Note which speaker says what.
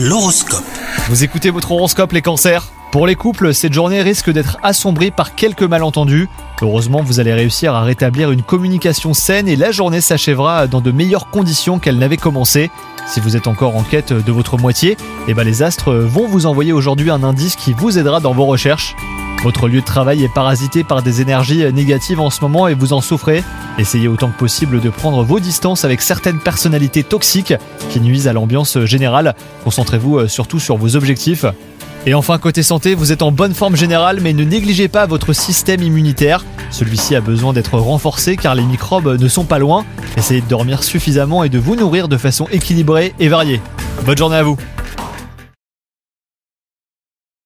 Speaker 1: L'horoscope.
Speaker 2: Vous écoutez votre horoscope les cancers Pour les couples, cette journée risque d'être assombrie par quelques malentendus. Heureusement, vous allez réussir à rétablir une communication saine et la journée s'achèvera dans de meilleures conditions qu'elle n'avait commencé. Si vous êtes encore en quête de votre moitié, eh ben les astres vont vous envoyer aujourd'hui un indice qui vous aidera dans vos recherches. Votre lieu de travail est parasité par des énergies négatives en ce moment et vous en souffrez. Essayez autant que possible de prendre vos distances avec certaines personnalités toxiques qui nuisent à l'ambiance générale. Concentrez-vous surtout sur vos objectifs. Et enfin, côté santé, vous êtes en bonne forme générale, mais ne négligez pas votre système immunitaire. Celui-ci a besoin d'être renforcé car les microbes ne sont pas loin. Essayez de dormir suffisamment et de vous nourrir de façon équilibrée et variée. Bonne journée à vous